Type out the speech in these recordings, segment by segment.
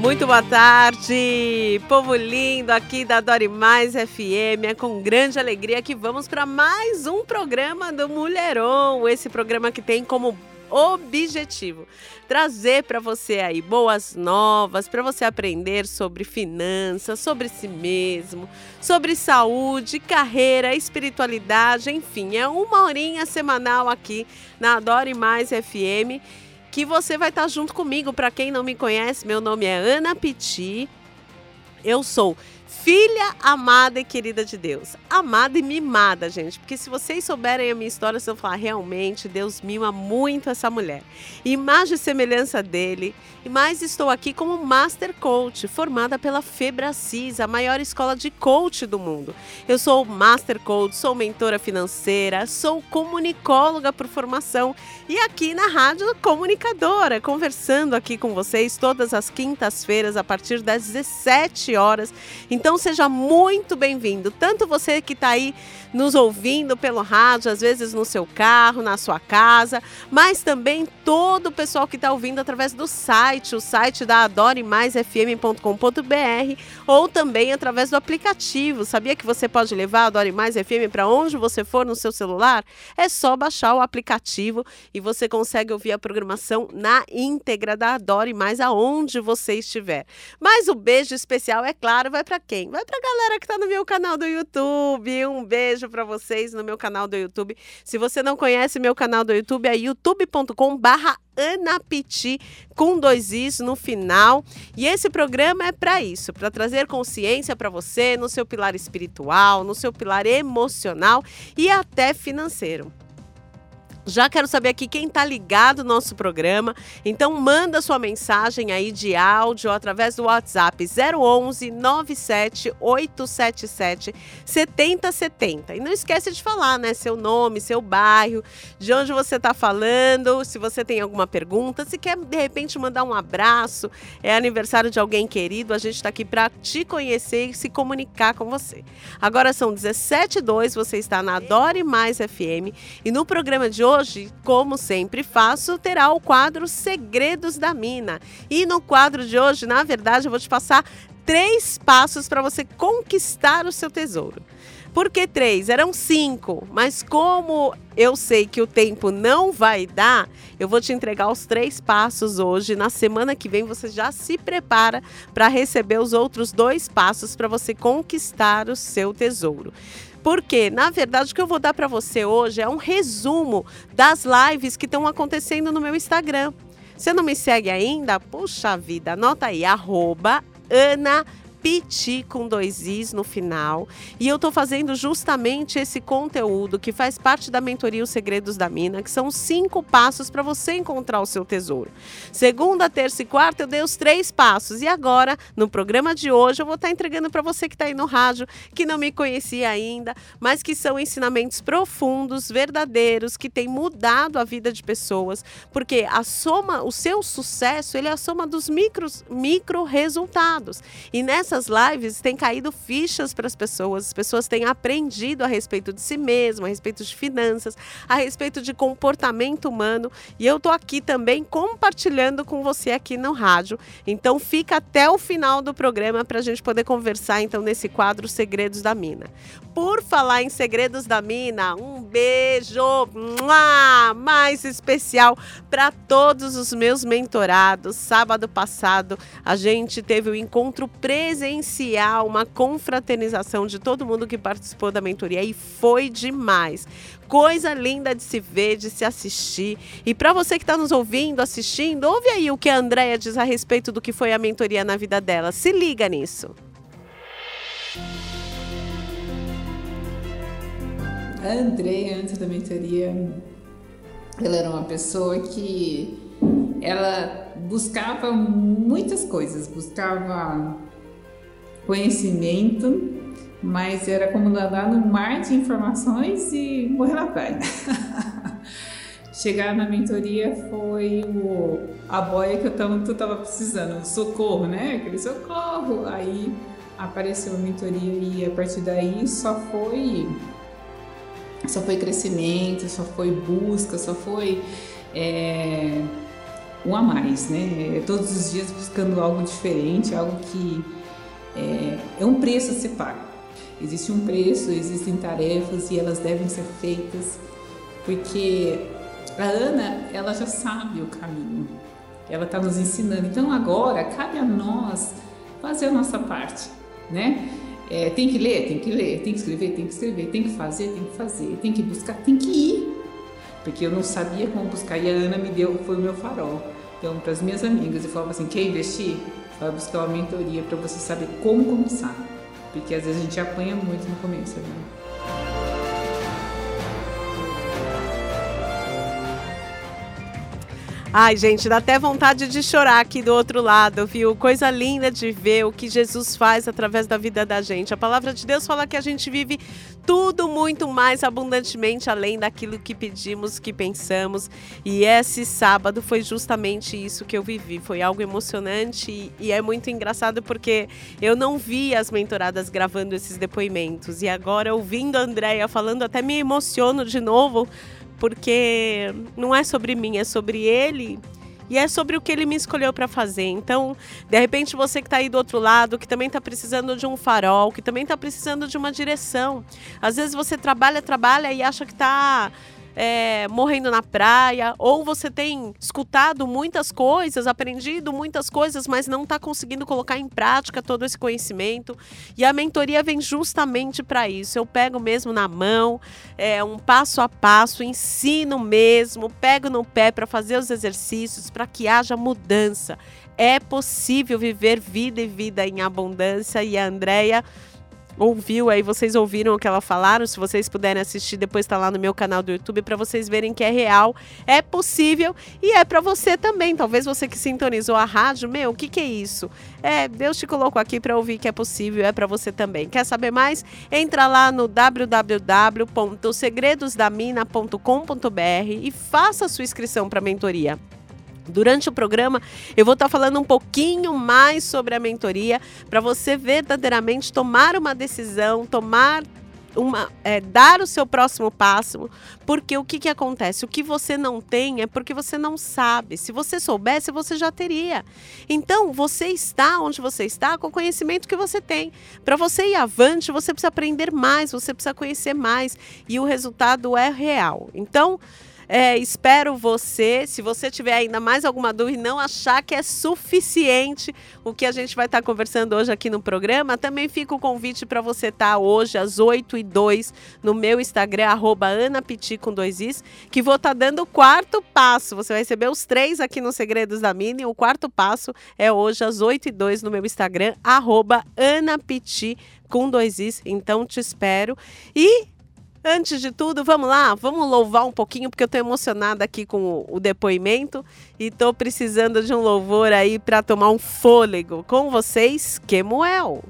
Muito boa tarde, povo lindo aqui da Dori Mais FM. É com grande alegria que vamos para mais um programa do Mulheron. Esse programa que tem como objetivo trazer para você aí boas novas, para você aprender sobre finanças, sobre si mesmo, sobre saúde, carreira, espiritualidade, enfim, é uma horinha semanal aqui na Adore Mais FM que você vai estar junto comigo. Para quem não me conhece, meu nome é Ana Piti. Eu sou filha amada e querida de Deus. Amada e mimada, gente. Porque se vocês souberem a minha história, vocês vão falar, realmente, Deus mima muito essa mulher. Imagem e semelhança dele. E mais estou aqui como Master Coach, formada pela Febracis, a maior escola de coach do mundo. Eu sou Master Coach, sou mentora financeira, sou comunicóloga por formação e aqui na rádio comunicadora, conversando aqui com vocês todas as quintas-feiras a partir das 17 horas. Então seja muito bem-vindo, tanto você que está aí nos ouvindo pelo rádio, às vezes no seu carro, na sua casa, mas também todo o pessoal que está ouvindo através do site, o site da adoremaisfm.com.br ou também através do aplicativo. Sabia que você pode levar a Adore Mais FM para onde você for no seu celular? É só baixar o aplicativo e você consegue ouvir a programação na íntegra da Adore Mais aonde você estiver. Mas o beijo especial, é claro, vai para quem? Vai para a galera que está no meu canal do YouTube. Um beijo para vocês no meu canal do YouTube. Se você não conhece meu canal do YouTube, é youtube.com barra Anapiti com dois is no final. E esse programa é para isso, para trazer consciência para você no seu pilar espiritual, no seu pilar emocional e até financeiro. Já quero saber aqui quem está ligado no nosso programa. Então manda sua mensagem aí de áudio através do WhatsApp 011 97 877 7070. E não esquece de falar, né, seu nome, seu bairro, de onde você está falando, se você tem alguma pergunta, se quer de repente mandar um abraço, é aniversário de alguém querido, a gente está aqui para te conhecer e se comunicar com você. Agora são 17h02, você está na Adore Mais FM e no programa de hoje hoje, como sempre faço, terá o quadro Segredos da Mina. E no quadro de hoje, na verdade, eu vou te passar três passos para você conquistar o seu tesouro. Por que três? Eram cinco, mas como eu sei que o tempo não vai dar, eu vou te entregar os três passos hoje. Na semana que vem você já se prepara para receber os outros dois passos para você conquistar o seu tesouro. Porque, na verdade, o que eu vou dar para você hoje é um resumo das lives que estão acontecendo no meu Instagram. Você não me segue ainda? Puxa vida, anota aí, arroba Ana Piti com dois Is no final. E eu estou fazendo justamente esse conteúdo que faz parte da mentoria Os Segredos da Mina, que são cinco passos para você encontrar o seu tesouro. Segunda, terça e quarta eu dei os três passos. E agora, no programa de hoje, eu vou estar tá entregando para você que está aí no rádio, que não me conhecia ainda, mas que são ensinamentos profundos, verdadeiros, que têm mudado a vida de pessoas. Porque a soma, o seu sucesso, ele é a soma dos micros, micro resultados. E nessa nessas lives tem caído fichas para as pessoas, as pessoas têm aprendido a respeito de si mesmo, a respeito de finanças, a respeito de comportamento humano e eu tô aqui também compartilhando com você aqui no rádio. Então fica até o final do programa para a gente poder conversar então nesse quadro Segredos da Mina. Por falar em Segredos da Mina, um beijo mais especial para todos os meus mentorados. Sábado passado a gente teve o um encontro presencial, uma confraternização de todo mundo que participou da mentoria e foi demais coisa linda de se ver, de se assistir. E para você que está nos ouvindo, assistindo, ouve aí o que a Andrea diz a respeito do que foi a mentoria na vida dela. Se liga nisso. A Andrea, antes da mentoria, ela era uma pessoa que ela buscava muitas coisas, buscava conhecimento, mas era como nadar no mar de informações e morrer na praia. Chegar na mentoria foi o, a boia que eu tanto estava precisando, socorro, né? Aquele socorro. Aí apareceu a mentoria e a partir daí só foi só foi crescimento, só foi busca, só foi é, um a mais, né? Todos os dias buscando algo diferente, algo que é, é um preço a se pagar. Existe um preço, existem tarefas e elas devem ser feitas, porque a Ana, ela já sabe o caminho, ela está nos ensinando. Então agora cabe a nós fazer a nossa parte, né? É, tem que ler, tem que ler, tem que escrever, tem que escrever, tem que fazer, tem que fazer, tem que buscar, tem que ir. Porque eu não sabia como buscar e a Ana me deu, foi o meu farol. Então, para as minhas amigas, eu falava assim: quer investir? Vai buscar uma mentoria para você saber como começar. Porque às vezes a gente apanha muito no começo, né? Ai, gente, dá até vontade de chorar aqui do outro lado, viu? Coisa linda de ver o que Jesus faz através da vida da gente. A palavra de Deus fala que a gente vive tudo muito mais abundantemente além daquilo que pedimos, que pensamos. E esse sábado foi justamente isso que eu vivi. Foi algo emocionante e é muito engraçado porque eu não vi as mentoradas gravando esses depoimentos. E agora, ouvindo a Andrea falando, até me emociono de novo porque não é sobre mim, é sobre ele e é sobre o que ele me escolheu para fazer. Então, de repente, você que está aí do outro lado, que também está precisando de um farol, que também está precisando de uma direção. Às vezes você trabalha, trabalha e acha que está é, morrendo na praia, ou você tem escutado muitas coisas, aprendido muitas coisas, mas não está conseguindo colocar em prática todo esse conhecimento. E a mentoria vem justamente para isso. Eu pego mesmo na mão, é, um passo a passo, ensino mesmo, pego no pé para fazer os exercícios, para que haja mudança. É possível viver vida e vida em abundância e a Andrea ouviu aí, vocês ouviram o que ela falaram. Se vocês puderem assistir, depois está lá no meu canal do YouTube para vocês verem que é real, é possível e é para você também. Talvez você que sintonizou a rádio, meu, o que, que é isso? É, Deus te colocou aqui para ouvir que é possível, é para você também. Quer saber mais? Entra lá no www.segredosdamina.com.br e faça a sua inscrição para a mentoria. Durante o programa, eu vou estar falando um pouquinho mais sobre a mentoria para você verdadeiramente tomar uma decisão, tomar uma, é, dar o seu próximo passo, porque o que, que acontece? O que você não tem é porque você não sabe. Se você soubesse, você já teria. Então, você está onde você está com o conhecimento que você tem. Para você ir avante, você precisa aprender mais, você precisa conhecer mais e o resultado é real. Então, é, espero você, se você tiver ainda mais alguma dúvida, não achar que é suficiente o que a gente vai estar conversando hoje aqui no programa, também fica o convite para você estar hoje às 8 e 2 no meu Instagram, arroba anapiti com dois is, que vou estar dando o quarto passo. Você vai receber os três aqui no Segredos da Mini. O quarto passo é hoje às 8 e 2 no meu Instagram, arroba anapiti com dois is. Então te espero. E Antes de tudo, vamos lá, vamos louvar um pouquinho, porque eu estou emocionada aqui com o, depoimento e estou precisando de um louvor aí para tomar um fôlego. Com vocês, Kemuel.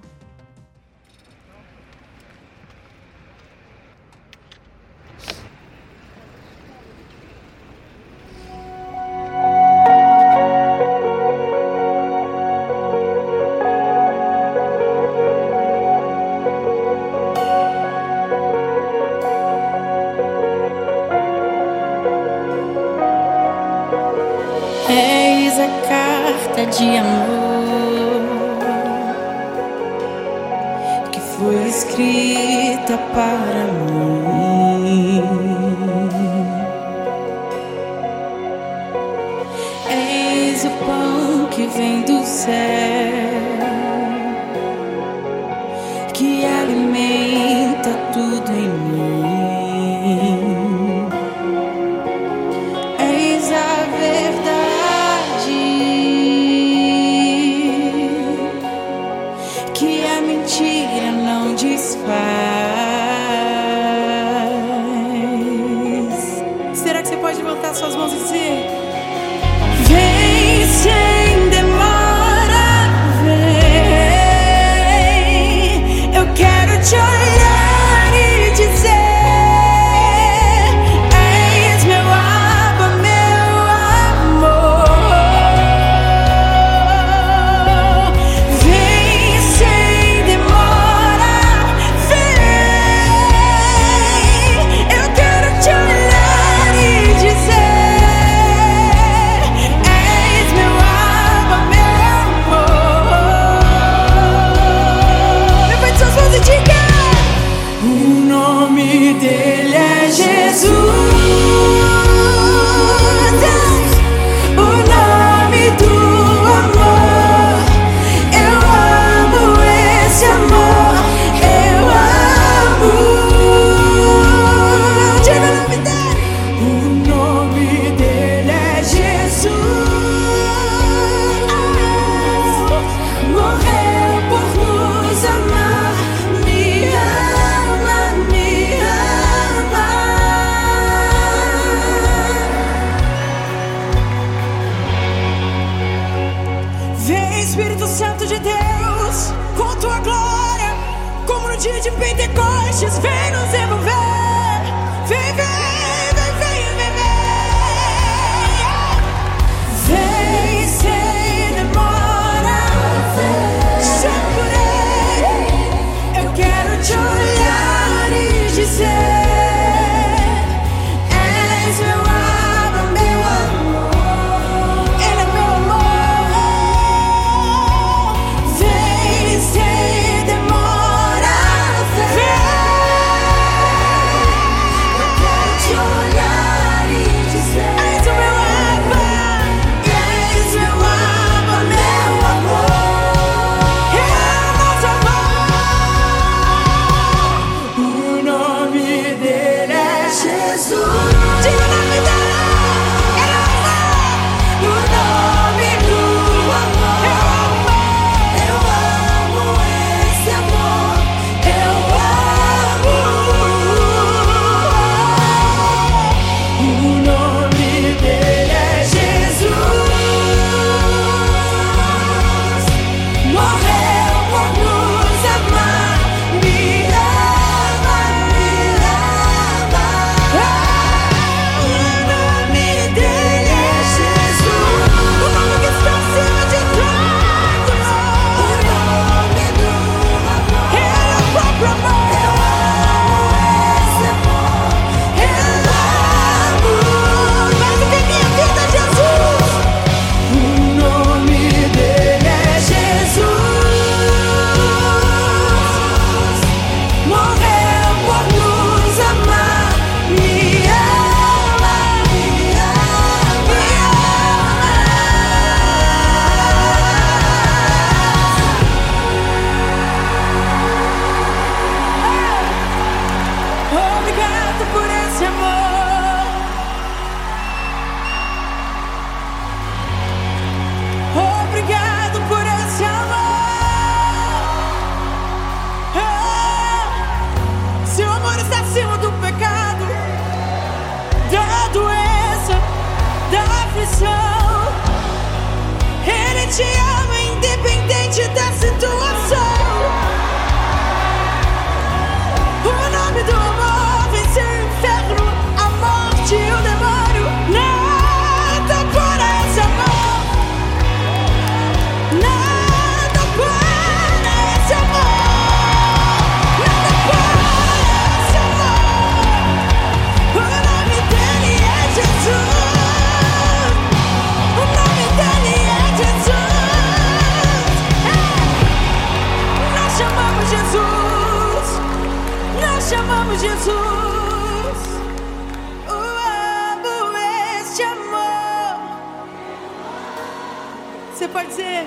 Amor pode dizer,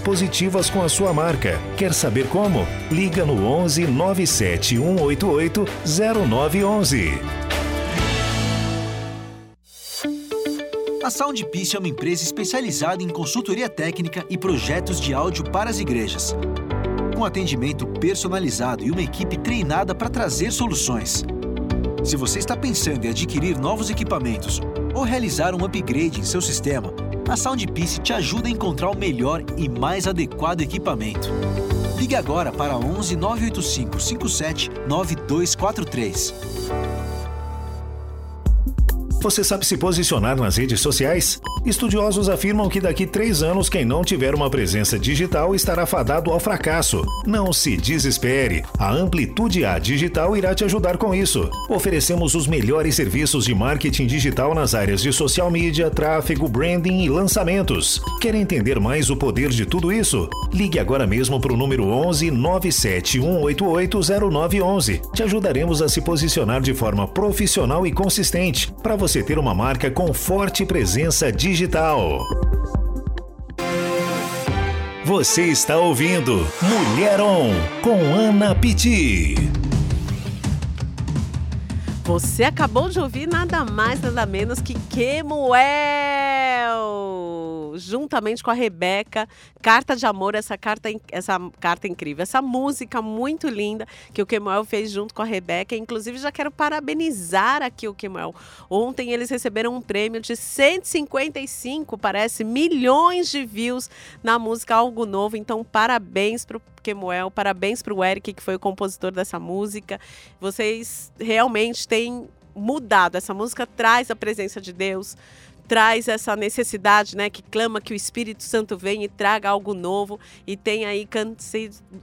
positivas com a sua marca. Quer saber como? Liga no 11 97 188 0911. A Soundpiece é uma empresa especializada em consultoria técnica e projetos de áudio para as igrejas. Com atendimento personalizado e uma equipe treinada para trazer soluções. Se você está pensando em adquirir novos equipamentos ou realizar um upgrade em seu sistema, a Soundpiece te ajuda a encontrar o melhor e mais adequado equipamento. Ligue agora para 11 985 57 9243. Você sabe se posicionar nas redes sociais? Estudiosos afirmam que daqui três anos quem não tiver uma presença digital estará fadado ao fracasso. Não se desespere. A Amplitude A Digital irá te ajudar com isso. Oferecemos os melhores serviços de marketing digital nas áreas de social media, tráfego, branding e lançamentos. Quer entender mais o poder de tudo isso? Ligue agora mesmo para o número 11 97 188 0911. Te ajudaremos a se posicionar de forma profissional e consistente para você você ter uma marca com forte presença digital. Você está ouvindo Mulher On com Ana Pitti. Você acabou de ouvir nada mais, nada menos que Kemuel! Juntamente com a Rebeca, Carta de Amor, essa carta, essa carta incrível, essa música muito linda que o Kemuel fez junto com a Rebeca. Inclusive, já quero parabenizar aqui o Kemuel. Ontem eles receberam um prêmio de 155, parece, milhões de views na música Algo Novo. Então, parabéns para o Kemuel, parabéns para o Eric, que foi o compositor dessa música. Vocês realmente têm mudado. Essa música traz a presença de Deus, traz essa necessidade, né, que clama que o Espírito Santo venha e traga algo novo e tem aí can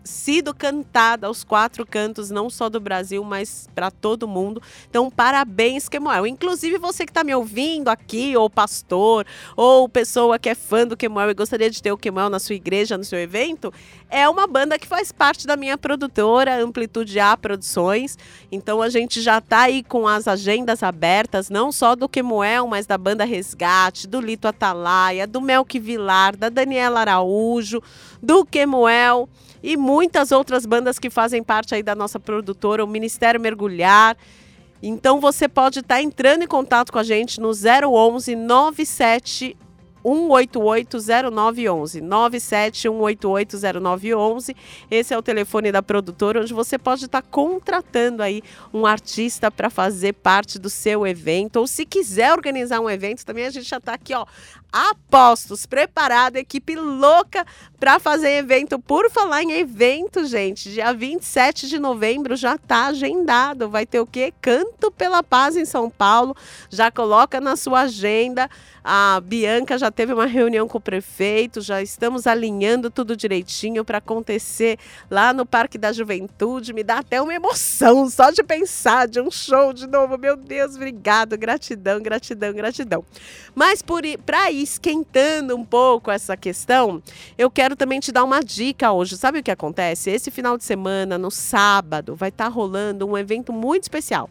sido, cantada aos quatro cantos, não só do Brasil, mas para todo mundo. Então, parabéns, Kemuel. Inclusive você que está me ouvindo aqui, ou pastor, ou pessoa que é fã do Kemuel e gostaria de ter o Kemuel na sua igreja, no seu evento, é uma banda que faz parte da minha produtora, Amplitude A Produções. Então, a gente já está aí com as agendas abertas, não só do Kemuel, mas da banda Resgate, do Lito Atalaia, do Melk Vilar, da Daniela Araújo, do Kemuel e muitas outras bandas que fazem parte aí da nossa produtora, o Ministério Mergulhar. Então você pode estar entrando em contato com a gente no 011 97 1880911 971880911. Esse é o telefone da produtora onde você pode estar contratando aí um artista para fazer parte do seu evento ou se quiser organizar um evento, também a gente já está aqui, ó, apostos, preparado, equipe louca para fazer evento. Por falar em evento, gente, dia 27 de novembro já está agendado. Vai ter o quê? Canto pela Paz em São Paulo. Já coloca na sua agenda. A Bianca já teve uma reunião com o prefeito, já estamos alinhando tudo direitinho para acontecer lá no Parque da Juventude. Me dá até uma emoção só de pensar de um show de novo. Meu Deus, obrigado, gratidão, gratidão, gratidão. Mas para ir esquentando um pouco essa questão, eu quero também te dar uma dica hoje. Sabe o que acontece? Esse final de semana, no sábado, vai estar tá rolando um evento muito especial.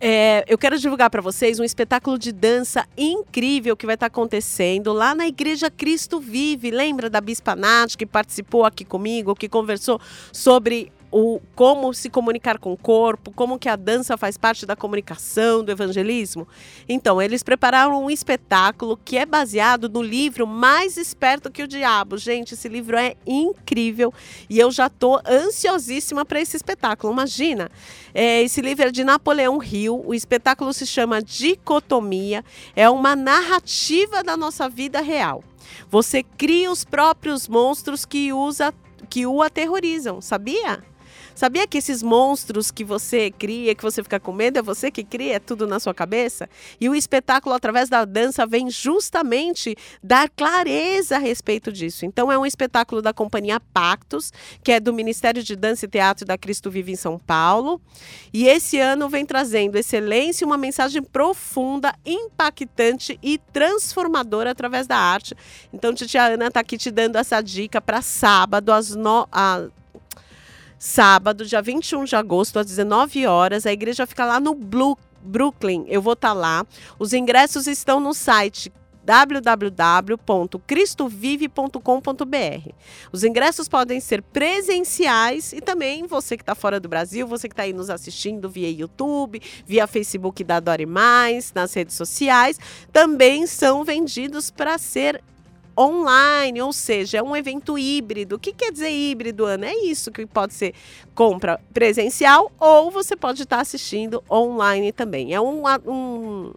É, eu quero divulgar para vocês um espetáculo de dança incrível que vai estar tá acontecendo lá na Igreja Cristo Vive. Lembra da Bispa Nath que participou aqui comigo, que conversou sobre o como se comunicar com o corpo, como que a dança faz parte da comunicação, do evangelismo. Então, eles prepararam um espetáculo que é baseado no livro Mais Esperto que o Diabo. Gente, esse livro é incrível e eu já tô ansiosíssima para esse espetáculo. Imagina, é, esse livro é de Napoleão Hill, o espetáculo se chama Dicotomia, é uma narrativa da nossa vida real. Você cria os próprios monstros que usa que o aterrorizam, sabia? Sabia que esses monstros que você cria, que você fica com medo, é você que cria, é tudo na sua cabeça? E o espetáculo, através da dança, vem justamente dar clareza a respeito disso. Então, é um espetáculo da companhia Pactos, que é do Ministério de Dança e Teatro da Cristo Vive em São Paulo. E esse ano vem trazendo excelência e uma mensagem profunda, impactante e transformadora através da arte. Então, Titia Ana está aqui te dando essa dica para sábado, às no... sábado, dia 21 de agosto, às 19 horas. A igreja fica lá no Blue, Brooklyn. Eu vou estar tá lá. Os ingressos estão no site www.cristovive.com.br. Os ingressos podem ser presenciais e também você que está fora do Brasil, você que está aí nos assistindo via YouTube, via Facebook da Dore Mais, nas redes sociais, também são vendidos para ser online, ou seja, é um evento híbrido. O que quer dizer híbrido, Ana? É isso que pode ser compra presencial ou você pode estar assistindo online também. É um, um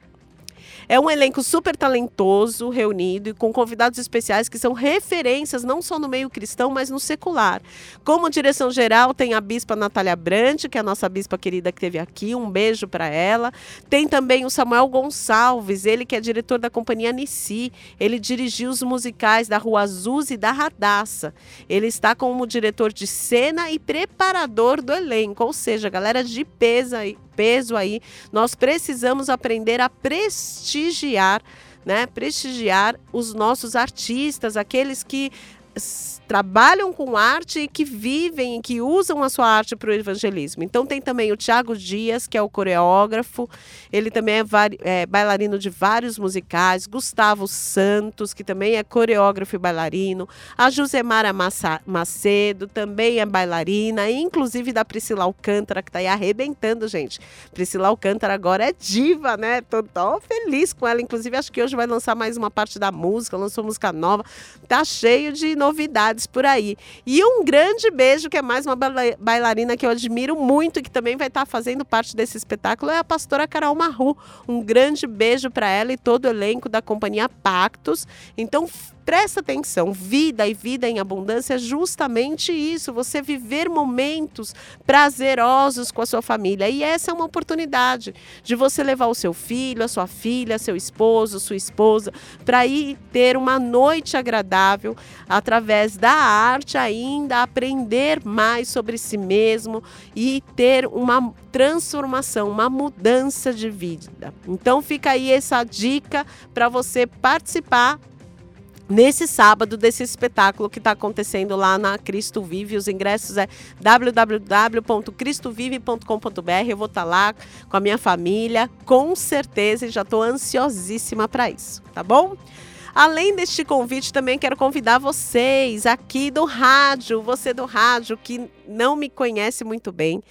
é um elenco super talentoso, reunido e com convidados especiais que são referências não só no meio cristão, mas no secular. Como direção geral, tem a bispa Natália Brandt, que é a nossa bispa querida que teve aqui, um beijo para ela. Tem também o Samuel Gonçalves, ele que é diretor da companhia Nissi. Ele dirigiu os musicais da Rua Azul e da Radassa. Ele está como diretor de cena e preparador do elenco, ou seja, galera de peso aí, peso aí. Nós precisamos aprender a prestigiar, né? Prestigiar os nossos artistas, aqueles que trabalham com arte e que vivem e que usam a sua arte para o evangelismo. Então tem também o Tiago Dias, que é o coreógrafo, ele também é, é bailarino de vários musicais, Gustavo Santos, que também é coreógrafo e bailarino, a Josemara Macedo, também é bailarina, inclusive da Priscila Alcântara, que está aí arrebentando, gente. Priscila Alcântara agora é diva, né? Tô feliz com ela. Inclusive, acho que hoje vai lançar mais uma parte da música, lançou música nova. Tá cheio de novidades por aí. E um grande beijo, que é mais uma baila- bailarina que eu admiro muito e que também vai estar fazendo parte desse espetáculo, é a pastora Carol Marru. Um grande beijo para ela e todo o elenco da companhia Pactos. Então, presta atenção, vida e vida em abundância é justamente isso, você viver momentos prazerosos com a sua família. E essa é uma oportunidade de você levar o seu filho, a sua filha, seu esposo, sua esposa, para ir ter uma noite agradável através da arte ainda aprender mais sobre si mesmo e ter uma transformação, uma mudança de vida. Então fica aí essa dica para você participar nesse sábado desse espetáculo que está acontecendo lá na Cristo Vive. Os ingressos é www.cristovive.com.br. Eu vou estar lá com a minha família, com certeza, e já estou ansiosíssima para isso, tá bom? Além deste convite, também quero convidar vocês aqui do rádio, você do rádio que não me conhece muito bem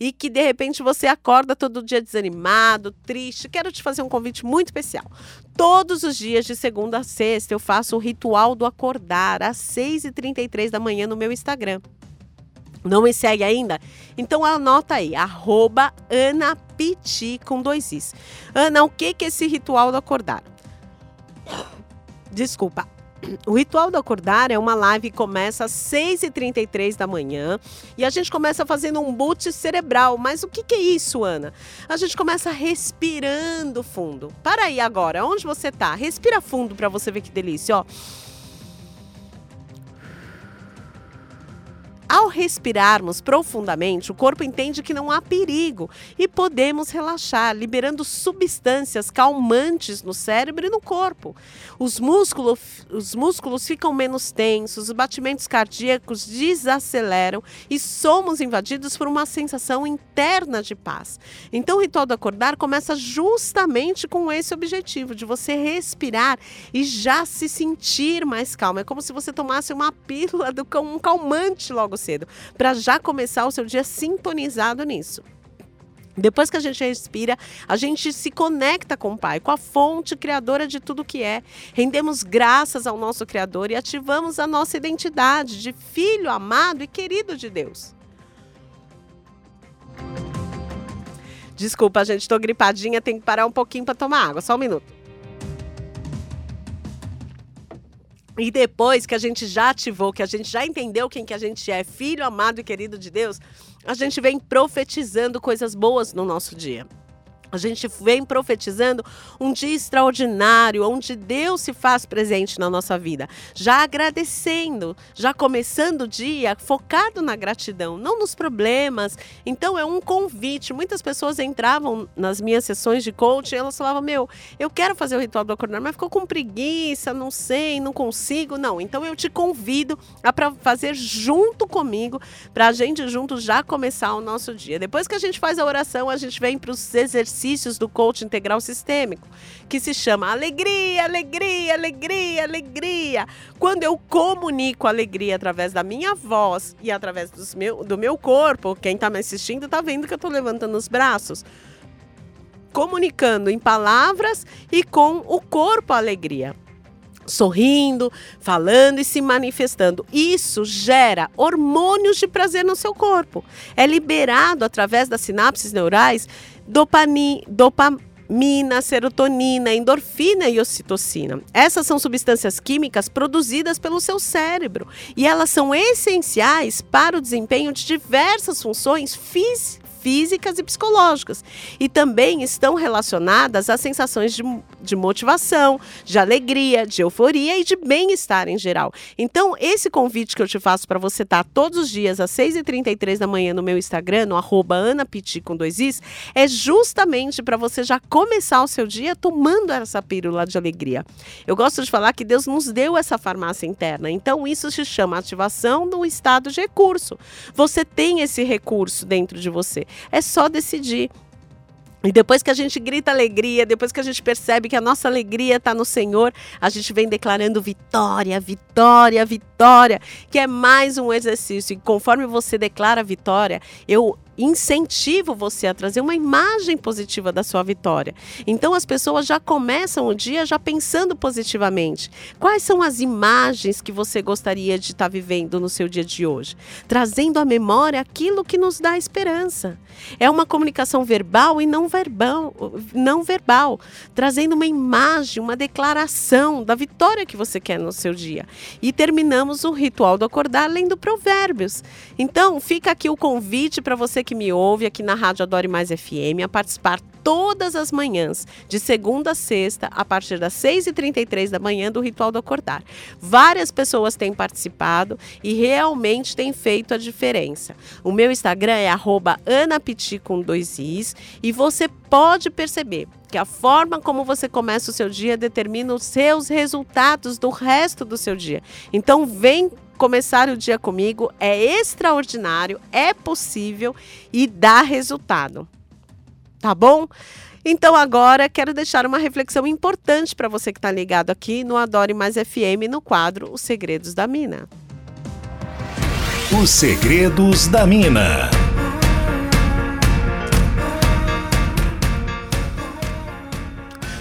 e que de repente você acorda todo dia desanimado, triste. Quero te fazer um convite muito especial. Todos os dias, de segunda a sexta, eu faço o ritual do acordar às 6h33 da manhã no meu Instagram. Não me segue ainda? Então anota aí, arroba Ana Piti com dois Is. Ana, o que que é esse ritual do acordar? Desculpa. O Ritual do Acordar é uma live que começa às 6h33 da manhã e a gente começa fazendo um boot cerebral. Mas o que, que é isso, Ana? A gente começa respirando fundo. Para aí agora, onde você tá? Respira fundo para você ver que delícia, ó. Respirarmos profundamente, o corpo entende que não há perigo e podemos relaxar, liberando substâncias calmantes no cérebro e no corpo. Os músculos, os músculos ficam menos tensos, os batimentos cardíacos desaceleram e somos invadidos por uma sensação interna de paz. Então, o ritual do acordar começa justamente com esse objetivo, de você respirar e já se sentir mais calmo. É como se você tomasse uma pílula do um calmante logo cedo, para já começar o seu dia sintonizado nisso. Depois que a gente respira, a gente se conecta com o Pai, com a fonte criadora de tudo que é. Rendemos graças ao nosso Criador e ativamos a nossa identidade de filho amado e querido de Deus. Desculpa, gente, tô gripadinha, tenho que parar um pouquinho para tomar água, só um minuto. E depois que a gente já ativou, que a gente já entendeu quem que a gente é, filho amado e querido de Deus, a gente vem profetizando coisas boas no nosso dia. A gente vem profetizando um dia extraordinário, onde Deus se faz presente na nossa vida. Já agradecendo, já começando o dia focado na gratidão, não nos problemas. Então é um convite. Muitas pessoas entravam nas minhas sessões de coaching e elas falavam: Meu, eu quero fazer o ritual do acordar, mas ficou com preguiça, não sei, não consigo. Não, então eu te convido a fazer junto comigo, para a gente juntos já começar o nosso dia. Depois que a gente faz a oração, a gente vem para os exercícios do coach integral sistêmico, que se chama alegria, alegria, alegria, alegria. Quando eu comunico alegria através da minha voz e através dos meu, do meu corpo, quem está me assistindo está vendo que eu estou levantando os braços comunicando em palavras e com o corpo a alegria. Sorrindo, falando e se manifestando. Isso gera hormônios de prazer no seu corpo. É liberado através das sinapses neurais dopani, dopamina, serotonina, endorfina e ocitocina. Essas são substâncias químicas produzidas pelo seu cérebro e elas são essenciais para o desempenho de diversas funções físicas físicas e psicológicas. E também estão relacionadas às sensações de, de motivação, de alegria, de euforia e de bem-estar em geral. Então, esse convite que eu te faço para você estar todos os dias às 6h33 da manhã no meu Instagram, no arroba anapiti com dois is, é justamente para você já começar o seu dia tomando essa pílula de alegria. Eu gosto de falar que Deus nos deu essa farmácia interna, então isso se chama ativação do estado de recurso. Você tem esse recurso dentro de você, é só decidir. E depois que a gente grita alegria, depois que a gente percebe que a nossa alegria está no Senhor, a gente vem declarando vitória, vitória, vitória, que é mais um exercício. E conforme você declara vitória, eu incentivo você a trazer uma imagem positiva da sua vitória. Então as pessoas já começam o dia já pensando positivamente. Quais são as imagens que você gostaria de estar vivendo no seu dia de hoje? Trazendo à memória aquilo que nos dá esperança. É uma comunicação verbal e não verbal, não verbal, trazendo uma imagem, uma declaração da vitória que você quer no seu dia. E terminamos o ritual do acordar lendo provérbios. Então, fica aqui o convite para você que me ouve aqui na Rádio Adore Mais FM a participar todas as manhãs, de segunda a sexta, a partir das 6h33 da manhã do Ritual do Acordar. Várias pessoas têm participado e realmente têm feito a diferença. O meu Instagram é anapiti com dois is e você pode perceber que a forma como você começa o seu dia determina os seus resultados do resto do seu dia. Então vem começar o dia comigo, é extraordinário, é possível e dá resultado. Tá bom? Então agora quero deixar uma reflexão importante para você que está ligado aqui no Adore Mais FM no quadro Os Segredos da Mina. Os segredos da mina.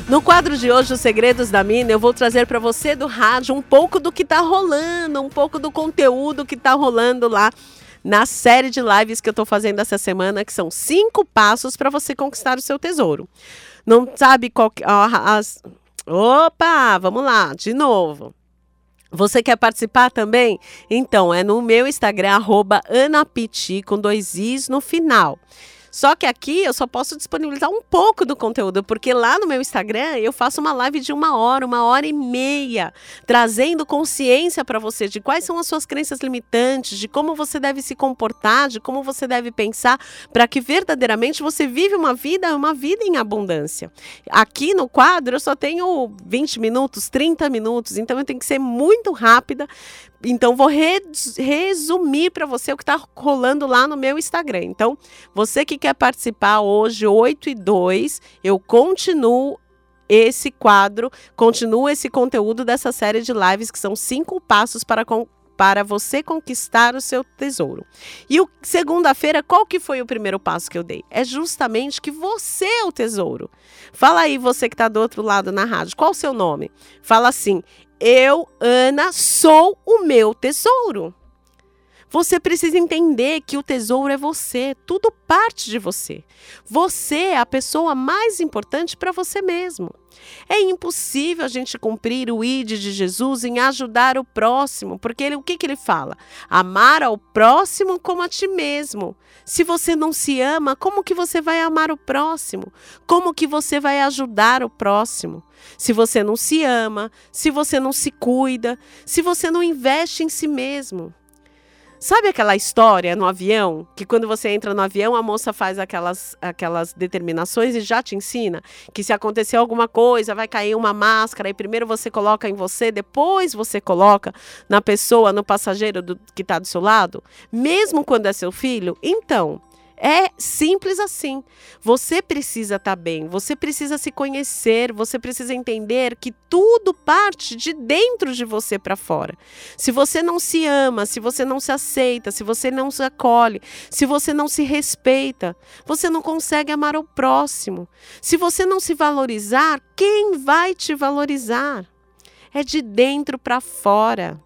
No quadro de hoje, Os Segredos da Mina, eu vou trazer para você do rádio um pouco do que está rolando, um pouco do conteúdo que está rolando lá na série de lives que eu estou fazendo essa semana, que são cinco passos para você conquistar o seu tesouro. Não sabe qual que, ó, as... Opa, vamos lá, de novo. Você quer participar também? Então, é no meu Instagram, arroba anapiti, com dois is no final. Só que aqui eu só posso disponibilizar um pouco do conteúdo, porque lá no meu Instagram eu faço uma live de uma hora, uma hora e meia, trazendo consciência para você de quais são as suas crenças limitantes, de como você deve se comportar, de como você deve pensar, para que verdadeiramente você vive uma vida, uma vida em abundância. Aqui no quadro eu só tenho 20 minutos, 30 minutos, então eu tenho que ser muito rápida. Então vou res- resumir para você o que está rolando lá no meu Instagram. Então, você que quer participar hoje, 8 e 2, eu continuo esse quadro, continuo esse conteúdo dessa série de lives que são cinco passos para, con- para você conquistar o seu tesouro. E segunda-feira, qual que foi o primeiro passo que eu dei? É justamente que você é o tesouro. Fala aí, você que está do outro lado na rádio, qual o seu nome? Fala assim: eu, Ana, sou o meu tesouro. Você precisa entender que o tesouro é você, tudo parte de você. Você é a pessoa mais importante para você mesmo. É impossível a gente cumprir o ID de Jesus em ajudar o próximo, porque ele, o que, que ele fala? Amar ao próximo como a ti mesmo. Se você não se ama, como que você vai amar o próximo? Como que você vai ajudar o próximo? Se você não se ama, se você não se cuida, se você não investe em si mesmo. Sabe aquela história no avião? Que quando você entra no avião, a moça faz aquelas, aquelas determinações e já te ensina que se acontecer alguma coisa, vai cair uma máscara, e primeiro você coloca em você, depois você coloca na pessoa, no passageiro do, que está do seu lado, mesmo quando é seu filho? Então. É simples assim. Você precisa estar bem, você precisa se conhecer, você precisa entender que tudo parte de dentro de você para fora. Se você não se ama, se você não se aceita, se você não se acolhe, se você não se respeita, você não consegue amar o próximo. Se você não se valorizar, quem vai te valorizar? É de dentro para fora.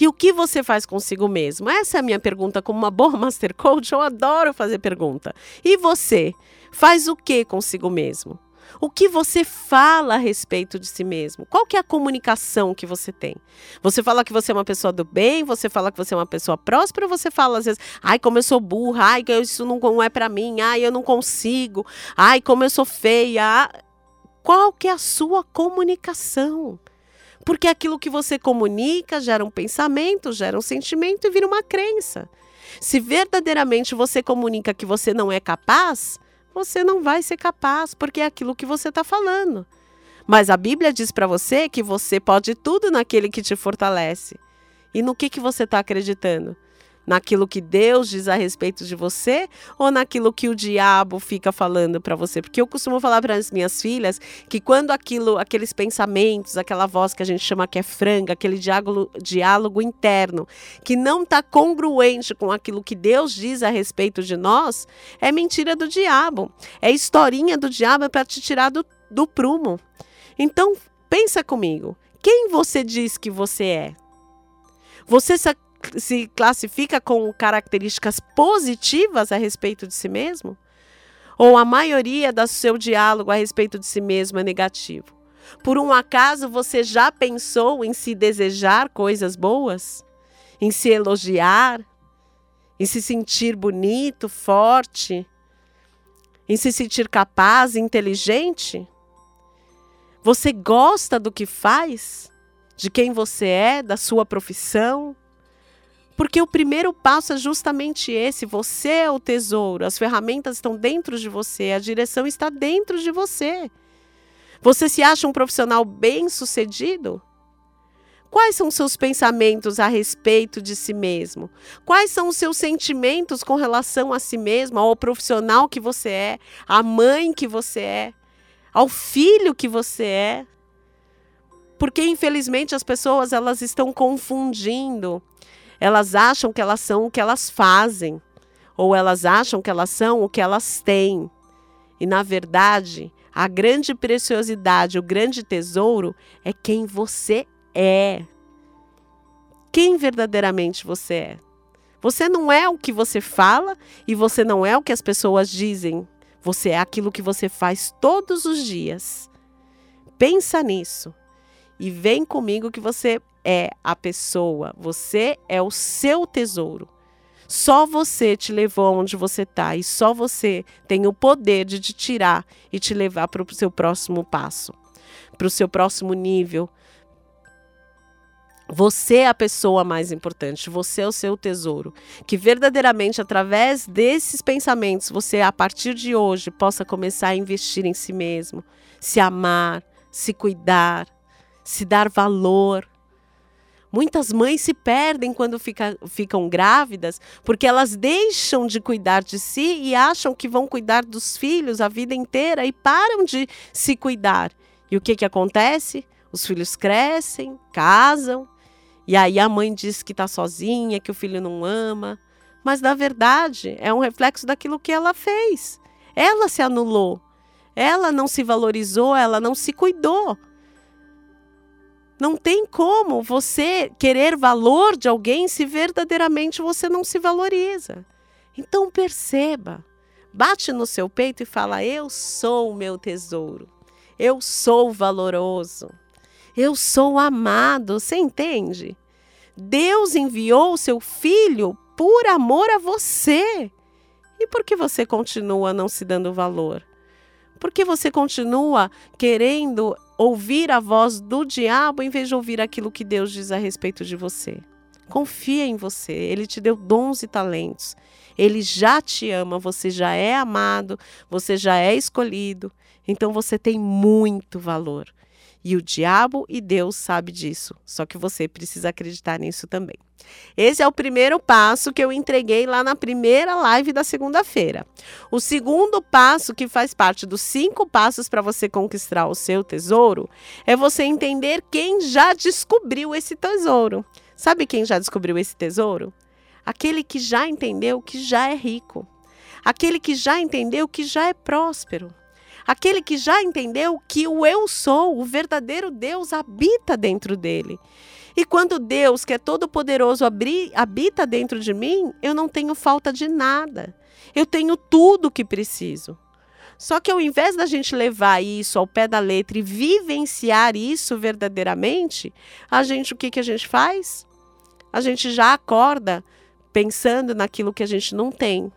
E o que você faz consigo mesmo? Essa é a minha pergunta como uma boa master coach. Eu adoro fazer pergunta. E você? Faz o que consigo mesmo? O que você fala a respeito de si mesmo? Qual que é a comunicação que você tem? Você fala que você é uma pessoa do bem, você fala que você é uma pessoa próspera, ou você fala às vezes, ai, como eu sou burra, ai, isso não é para mim, ai, eu não consigo, ai, como eu sou feia. Qual que é a sua comunicação? Porque aquilo que você comunica gera um pensamento, gera um sentimento e vira uma crença. Se verdadeiramente você comunica que você não é capaz, você não vai ser capaz, porque é aquilo que você está falando. Mas a Bíblia diz para você que você pode tudo naquele que te fortalece. E no que, que você está acreditando? Naquilo que Deus diz a respeito de você ou naquilo que o diabo fica falando para você? Porque eu costumo falar para as minhas filhas que quando aquilo, aqueles pensamentos, aquela voz que a gente chama que é franga, aquele diálogo, diálogo interno, que não está congruente com aquilo que Deus diz a respeito de nós, é mentira do diabo. É historinha do diabo para te tirar do, do prumo. Então, pensa comigo. Quem você diz que você é? Você se classifica com características positivas a respeito de si mesmo? Ou a maioria do seu diálogo a respeito de si mesmo é negativo? Por um acaso você já pensou em se desejar coisas boas? Em se elogiar? Em se sentir bonito, forte? Em se sentir capaz, inteligente? Você gosta do que faz? De quem você é, da sua profissão? Porque o primeiro passo é justamente esse: você é o tesouro, as ferramentas estão dentro de você, a direção está dentro de você. Você se acha um profissional bem-sucedido? Quais são os seus pensamentos a respeito de si mesmo? Quais são os seus sentimentos com relação a si mesmo, ao profissional que você é, à mãe que você é, ao filho que você é? Porque infelizmente as pessoas elas estão confundindo elas acham que elas são o que elas fazem, ou elas acham que elas são o que elas têm. E na verdade, a grande preciosidade, o grande tesouro é quem você é. Quem verdadeiramente você é. Você não é o que você fala e você não é o que as pessoas dizem. Você é aquilo que você faz todos os dias. Pensa nisso e vem comigo que você é a pessoa, você é o seu tesouro. Só você te levou onde você está e só você tem o poder de te tirar e te levar para o seu próximo passo, para o seu próximo nível. Você é a pessoa mais importante, você é o seu tesouro. Que verdadeiramente, através desses pensamentos, você, a partir de hoje, possa começar a investir em si mesmo, se amar, se cuidar, se dar valor, Muitas mães se perdem quando fica, ficam grávidas porque elas deixam de cuidar de si e acham que vão cuidar dos filhos a vida inteira e param de se cuidar. E o que, que acontece? Os filhos crescem, casam, e aí a mãe diz que está sozinha, que o filho não ama. Mas na verdade é um reflexo daquilo que ela fez. Ela se anulou, ela não se valorizou, ela não se cuidou. Não tem como você querer valor de alguém se verdadeiramente você não se valoriza. Então perceba, bate no seu peito e fala: Eu sou o meu tesouro, eu sou valoroso, eu sou amado. Você entende? Deus enviou o seu filho por amor a você. E por que você continua não se dando valor? Por que você continua querendo ouvir a voz do diabo em vez de ouvir aquilo que Deus diz a respeito de você? Confia em você, ele te deu dons e talentos. Ele já te ama, você já é amado, você já é escolhido. Então você tem muito valor. E o diabo e Deus sabe disso. Só que você precisa acreditar nisso também. Esse é o primeiro passo que eu entreguei lá na primeira live da segunda-feira. O segundo passo, que faz parte dos cinco passos para você conquistar o seu tesouro, é você entender quem já descobriu esse tesouro. Sabe quem já descobriu esse tesouro? Aquele que já entendeu que já é rico. Aquele que já entendeu que já é próspero. Aquele que já entendeu que o eu sou, o verdadeiro Deus, habita dentro dele. E quando Deus, que é todo-poderoso, habita dentro de mim, eu não tenho falta de nada. Eu tenho tudo o que preciso. Só que ao invés da gente levar isso ao pé da letra e vivenciar isso verdadeiramente, a gente o que, que a gente faz? A gente já acorda pensando naquilo que a gente não tem,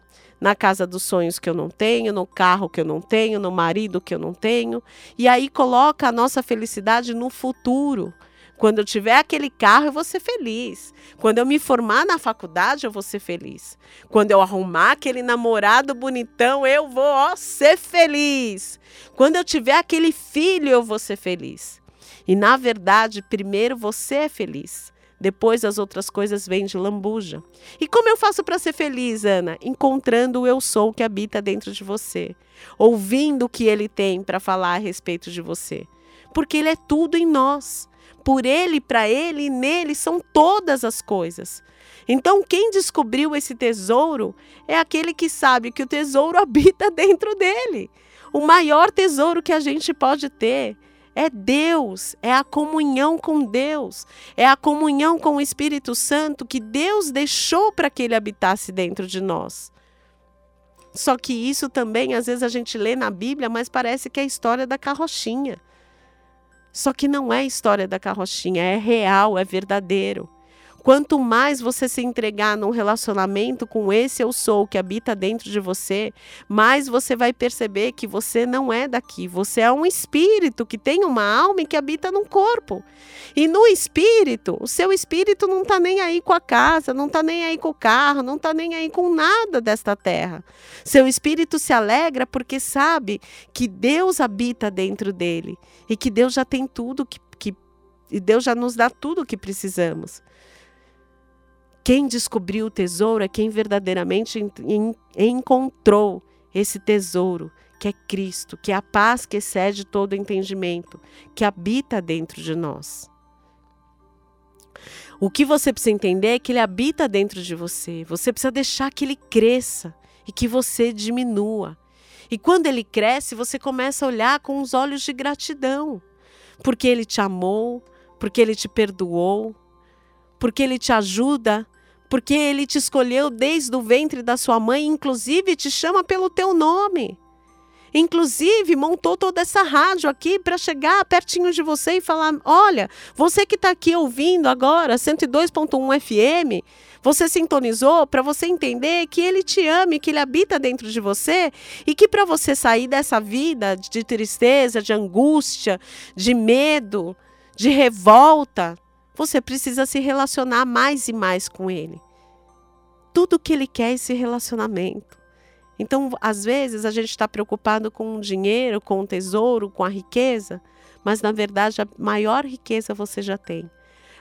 na casa dos sonhos que eu não tenho, no carro que eu não tenho, no marido que eu não tenho, e aí coloca a nossa felicidade no futuro. Quando eu tiver aquele carro, eu vou ser feliz. Quando eu me formar na faculdade, eu vou ser feliz. Quando eu arrumar aquele namorado bonitão, eu vou ó, ser feliz. Quando eu tiver aquele filho, eu vou ser feliz. E na verdade, primeiro você é feliz. Depois as outras coisas vêm de lambuja. E como eu faço para ser feliz, Ana? Encontrando o eu sou que habita dentro de você, ouvindo o que ele tem para falar a respeito de você. Porque ele é tudo em nós. Por ele, para ele e nele são todas as coisas. Então, quem descobriu esse tesouro é aquele que sabe que o tesouro habita dentro dele. O maior tesouro que a gente pode ter é Deus, é a comunhão com Deus, é a comunhão com o Espírito Santo que Deus deixou para que ele habitasse dentro de nós. Só que isso também, às vezes, a gente lê na Bíblia, mas parece que é a história da carrochinha. Só que não é história da carrochinha, é real, é verdadeiro. Quanto mais você se entregar num relacionamento com esse eu sou que habita dentro de você, mais você vai perceber que você não é daqui. Você é um espírito que tem uma alma e que habita num corpo. E no espírito, o seu espírito não está nem aí com a casa, não está nem aí com o carro, não está nem aí com nada desta terra. Seu espírito se alegra porque sabe que Deus habita dentro dele e que Deus já tem tudo que, que e Deus já nos dá tudo o que precisamos. Quem descobriu o tesouro é quem verdadeiramente en- en- encontrou esse tesouro, que é Cristo, que é a paz que excede todo entendimento, que habita dentro de nós. O que você precisa entender é que ele habita dentro de você. Você precisa deixar que ele cresça e que você diminua. E quando ele cresce, você começa a olhar com os olhos de gratidão, porque ele te amou, porque ele te perdoou, porque ele te ajuda, porque ele te escolheu desde o ventre da sua mãe, inclusive te chama pelo teu nome. Inclusive, montou toda essa rádio aqui para chegar pertinho de você e falar: olha, você que está aqui ouvindo agora, 102.1 FM, você sintonizou para você entender que ele te ama e que ele habita dentro de você e que para você sair dessa vida de tristeza, de angústia, de medo, de revolta, você precisa se relacionar mais e mais com ele. Tudo que ele quer é esse relacionamento. Então, às vezes, a gente está preocupado com o dinheiro, com o tesouro, com a riqueza, mas na verdade a maior riqueza você já tem.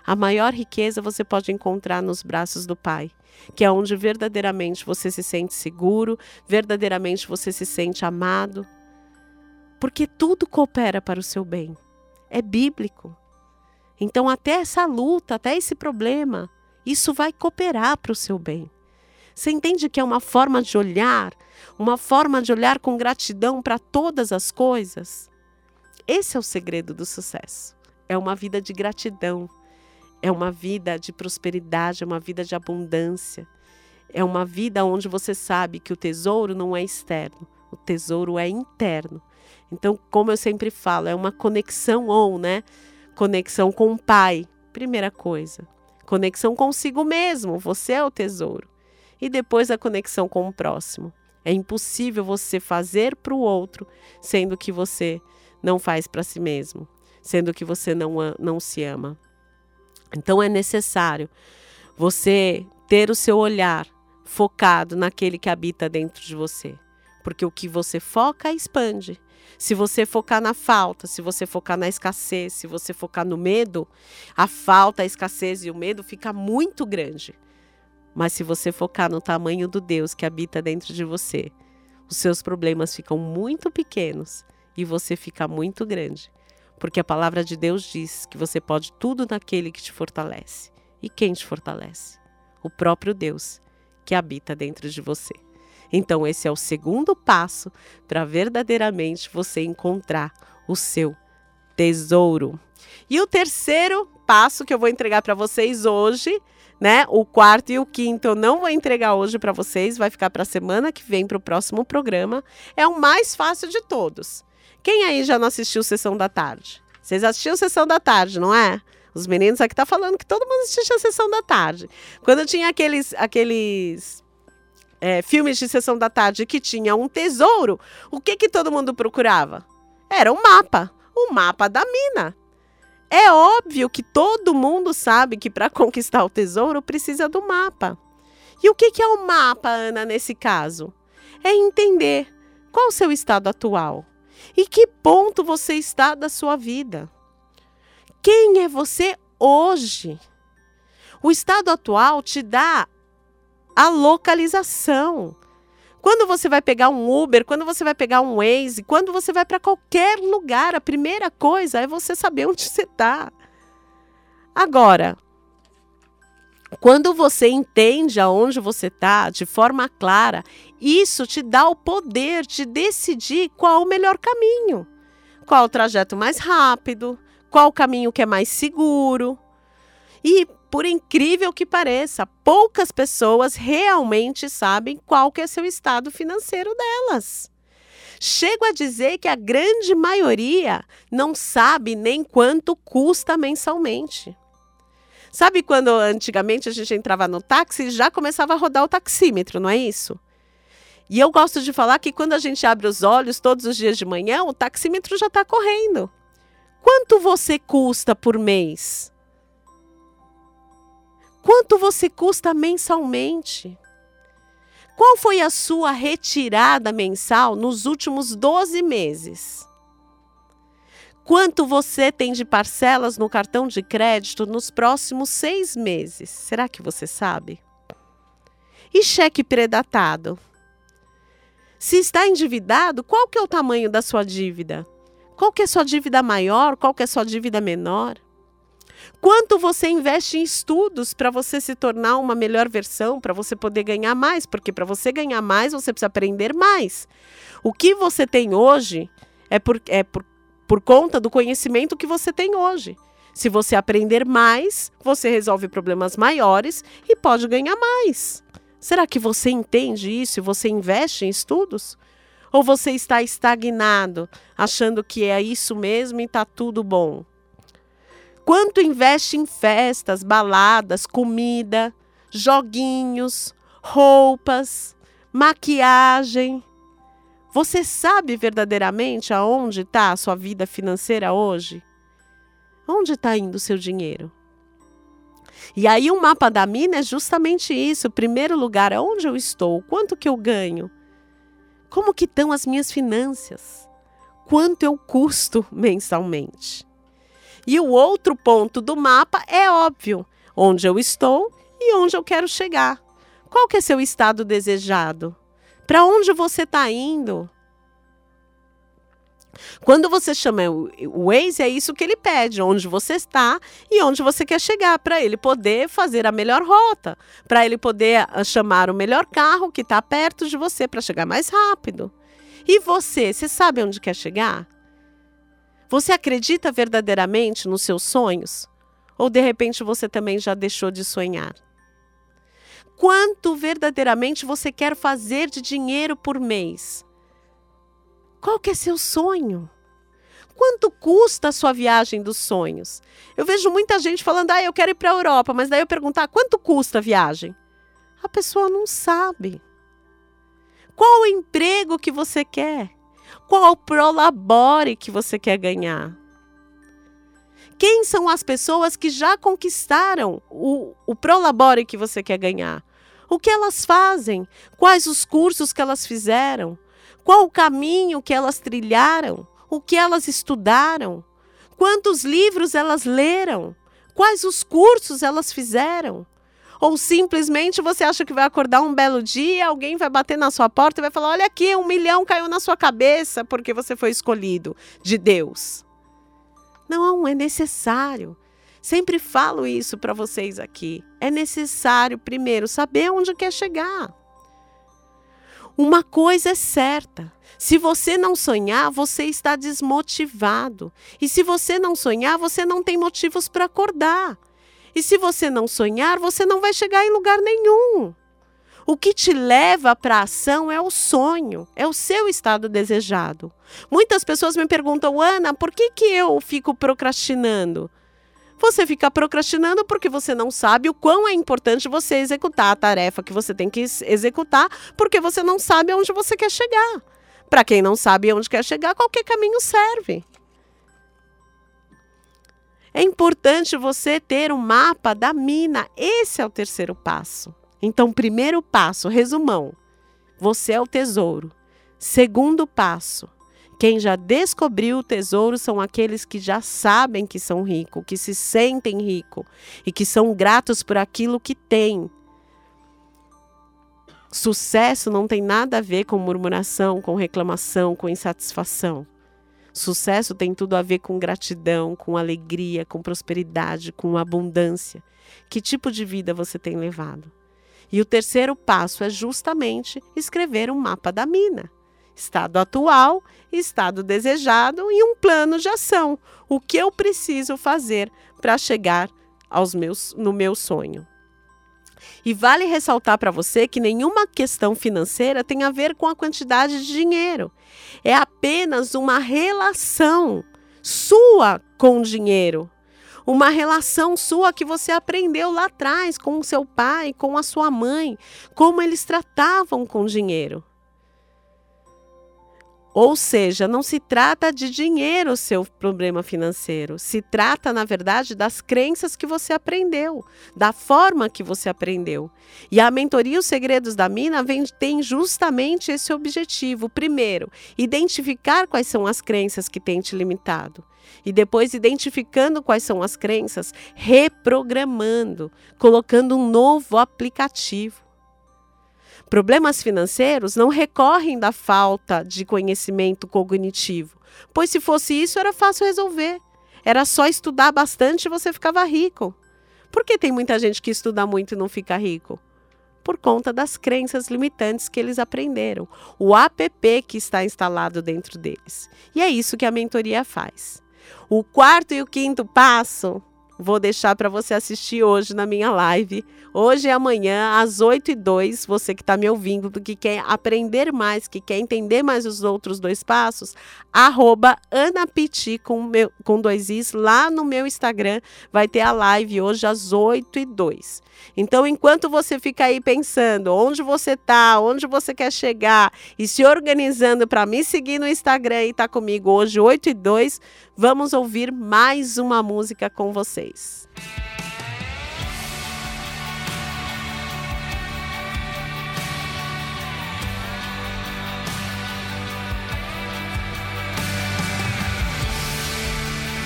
A maior riqueza você pode encontrar nos braços do Pai, que é onde verdadeiramente você se sente seguro, verdadeiramente você se sente amado, porque tudo coopera para o seu bem. É bíblico. Então, até essa luta, até esse problema, isso vai cooperar para o seu bem. Você entende que é uma forma de olhar, uma forma de olhar com gratidão para todas as coisas? Esse é o segredo do sucesso. É uma vida de gratidão, é uma vida de prosperidade, é uma vida de abundância. É uma vida onde você sabe que o tesouro não é externo, o tesouro é interno. Então, como eu sempre falo, é uma conexão on, né? Conexão com o Pai, primeira coisa. Conexão consigo mesmo, você é o tesouro. E depois a conexão com o próximo. É impossível você fazer para o outro, sendo que você não faz para si mesmo, sendo que você não, não se ama. Então é necessário você ter o seu olhar focado naquele que habita dentro de você. Porque o que você foca expande. Se você focar na falta, se você focar na escassez, se você focar no medo, a falta, a escassez e o medo fica muito grande. Mas se você focar no tamanho do Deus que habita dentro de você, os seus problemas ficam muito pequenos e você fica muito grande. Porque a palavra de Deus diz que você pode tudo naquele que te fortalece. E quem te fortalece? O próprio Deus que habita dentro de você. Então, esse é o segundo passo para verdadeiramente você encontrar o seu tesouro. E o terceiro passo que eu vou entregar para vocês hoje, né? O quarto e o quinto eu não vou entregar hoje para vocês, vai ficar para a semana que vem para o próximo programa. É o mais fácil de todos. Quem aí já não assistiu Sessão da Tarde? Vocês assistiram Sessão da Tarde, não é? Os meninos aqui tá falando que todo mundo assistia Sessão da Tarde. Quando tinha aqueles aqueles é, filmes de Sessão da Tarde que tinha um tesouro, o que que todo mundo procurava? Era um mapa, o mapa da mina. É óbvio que todo mundo sabe que para conquistar o tesouro precisa do mapa. E o que, que é o mapa, Ana, nesse caso? É entender qual o seu estado atual e que ponto você está da sua vida. Quem é você hoje? O estado atual te dá a localização. Quando você vai pegar um Uber, quando você vai pegar um Waze, quando você vai para qualquer lugar, a primeira coisa é você saber onde você está. Agora, quando você entende aonde você está de forma clara, isso te dá o poder de decidir qual o melhor caminho, qual o trajeto mais rápido, qual o caminho que é mais seguro. E por incrível que pareça, poucas pessoas realmente sabem qual que é seu estado financeiro delas. Chego a dizer que a grande maioria não sabe nem quanto custa mensalmente. Sabe quando antigamente a gente entrava no táxi e já começava a rodar o taxímetro, não é isso? E eu gosto de falar que quando a gente abre os olhos todos os dias de manhã, o taxímetro já está correndo. Quanto você custa por mês? Quanto você custa mensalmente? Qual foi a sua retirada mensal nos últimos 12 meses? Quanto você tem de parcelas no cartão de crédito nos próximos seis meses? Será que você sabe? E cheque predatado? Se está endividado, qual que é o tamanho da sua dívida? Qual que é sua dívida maior? Qual que é sua dívida menor? Quanto você investe em estudos para você se tornar uma melhor versão, para você poder ganhar mais? Porque para você ganhar mais, você precisa aprender mais. O que você tem hoje é por, é por, por conta do conhecimento que você tem hoje. Se você aprender mais, você resolve problemas maiores e pode ganhar mais. Será que você entende isso e você investe em estudos? Ou você está estagnado, achando que é isso mesmo e está tudo bom? Quanto investe em festas, baladas, comida, joguinhos, roupas, maquiagem? Você sabe verdadeiramente aonde está a sua vida financeira hoje? Onde está indo o seu dinheiro? E aí o mapa da mina é justamente isso. Primeiro lugar, aonde eu estou? Quanto que eu ganho? Como que estão as minhas finanças? Quanto eu custo mensalmente? E o outro ponto do mapa é óbvio, onde eu estou e onde eu quero chegar. Qual que é seu estado desejado? Para onde você está indo? Quando você chama o Waze, é isso que ele pede, onde você está e onde você quer chegar, para ele poder fazer a melhor rota, para ele poder ah, chamar o melhor carro que está perto de você para chegar mais rápido. E você, você sabe onde quer chegar? Você acredita verdadeiramente nos seus sonhos? Ou de repente você também já deixou de sonhar? Quanto verdadeiramente você quer fazer de dinheiro por mês? Qual que é seu sonho? Quanto custa a sua viagem dos sonhos? Eu vejo muita gente falando, ah, eu quero ir para a Europa, mas daí eu perguntar, quanto custa a viagem? A pessoa não sabe. Qual o emprego que você quer? Qual prolabore que você quer ganhar? Quem são as pessoas que já conquistaram o, o prolabore que você quer ganhar? O que elas fazem? Quais os cursos que elas fizeram? Qual o caminho que elas trilharam? O que elas estudaram? Quantos livros elas leram? Quais os cursos elas fizeram? Ou simplesmente você acha que vai acordar um belo dia, alguém vai bater na sua porta e vai falar: olha aqui, um milhão caiu na sua cabeça porque você foi escolhido de Deus. Não, é necessário. Sempre falo isso para vocês aqui. É necessário, primeiro, saber onde quer chegar. Uma coisa é certa: se você não sonhar, você está desmotivado. E se você não sonhar, você não tem motivos para acordar. E se você não sonhar, você não vai chegar em lugar nenhum. O que te leva para a ação é o sonho, é o seu estado desejado. Muitas pessoas me perguntam, Ana, por que, que eu fico procrastinando? Você fica procrastinando porque você não sabe o quão é importante você executar a tarefa que você tem que executar, porque você não sabe aonde você quer chegar. Para quem não sabe onde quer chegar, qualquer caminho serve. É importante você ter um mapa da mina. Esse é o terceiro passo. Então, primeiro passo, resumão: você é o tesouro. Segundo passo, quem já descobriu o tesouro são aqueles que já sabem que são ricos, que se sentem ricos e que são gratos por aquilo que têm. Sucesso não tem nada a ver com murmuração, com reclamação, com insatisfação. Sucesso tem tudo a ver com gratidão, com alegria, com prosperidade, com abundância. Que tipo de vida você tem levado? E o terceiro passo é justamente escrever um mapa da mina. Estado atual, estado desejado e um plano de ação. O que eu preciso fazer para chegar aos meus, no meu sonho. E vale ressaltar para você que nenhuma questão financeira tem a ver com a quantidade de dinheiro. É apenas uma relação sua com o dinheiro uma relação sua que você aprendeu lá atrás com o seu pai, com a sua mãe, como eles tratavam com dinheiro. Ou seja, não se trata de dinheiro o seu problema financeiro. Se trata, na verdade, das crenças que você aprendeu, da forma que você aprendeu. E a mentoria Os Segredos da Mina vem, tem justamente esse objetivo. Primeiro, identificar quais são as crenças que têm te limitado. E depois, identificando quais são as crenças, reprogramando, colocando um novo aplicativo. Problemas financeiros não recorrem da falta de conhecimento cognitivo, pois se fosse isso era fácil resolver. Era só estudar bastante e você ficava rico. Por que tem muita gente que estuda muito e não fica rico? Por conta das crenças limitantes que eles aprenderam, o app que está instalado dentro deles. E é isso que a mentoria faz. O quarto e o quinto passo vou deixar para você assistir hoje na minha live. Hoje e amanhã, às 8 e 2 você que está me ouvindo, que quer aprender mais, que quer entender mais os outros dois passos, arroba anapiti com, meu, com dois is lá no meu Instagram. Vai ter a live hoje às 8 e 2. Então, enquanto você fica aí pensando onde você está, onde você quer chegar e se organizando para me seguir no Instagram e tá comigo hoje, 8 e 2, vamos ouvir mais uma música com vocês.